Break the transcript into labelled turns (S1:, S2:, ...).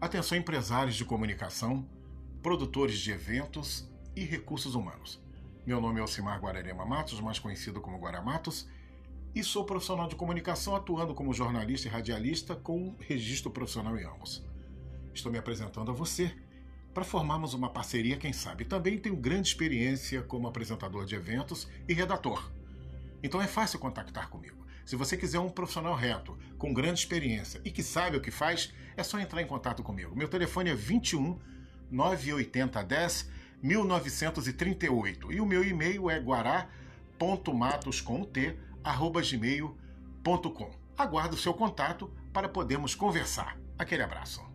S1: Atenção empresários de comunicação, produtores de eventos e recursos humanos. Meu nome é Alcimar Guararema Matos, mais conhecido como Guaramatos, e sou profissional de comunicação atuando como jornalista e radialista com registro profissional em ambos. Estou me apresentando a você para formarmos uma parceria, quem sabe. Também tenho grande experiência como apresentador de eventos e redator. Então é fácil contactar comigo. Se você quiser um profissional reto, com grande experiência e que sabe o que faz, é só entrar em contato comigo. Meu telefone é 21 980 10 1938 e o meu e-mail é guará.matos.gmail.com. Aguardo o seu contato para podermos conversar. Aquele abraço.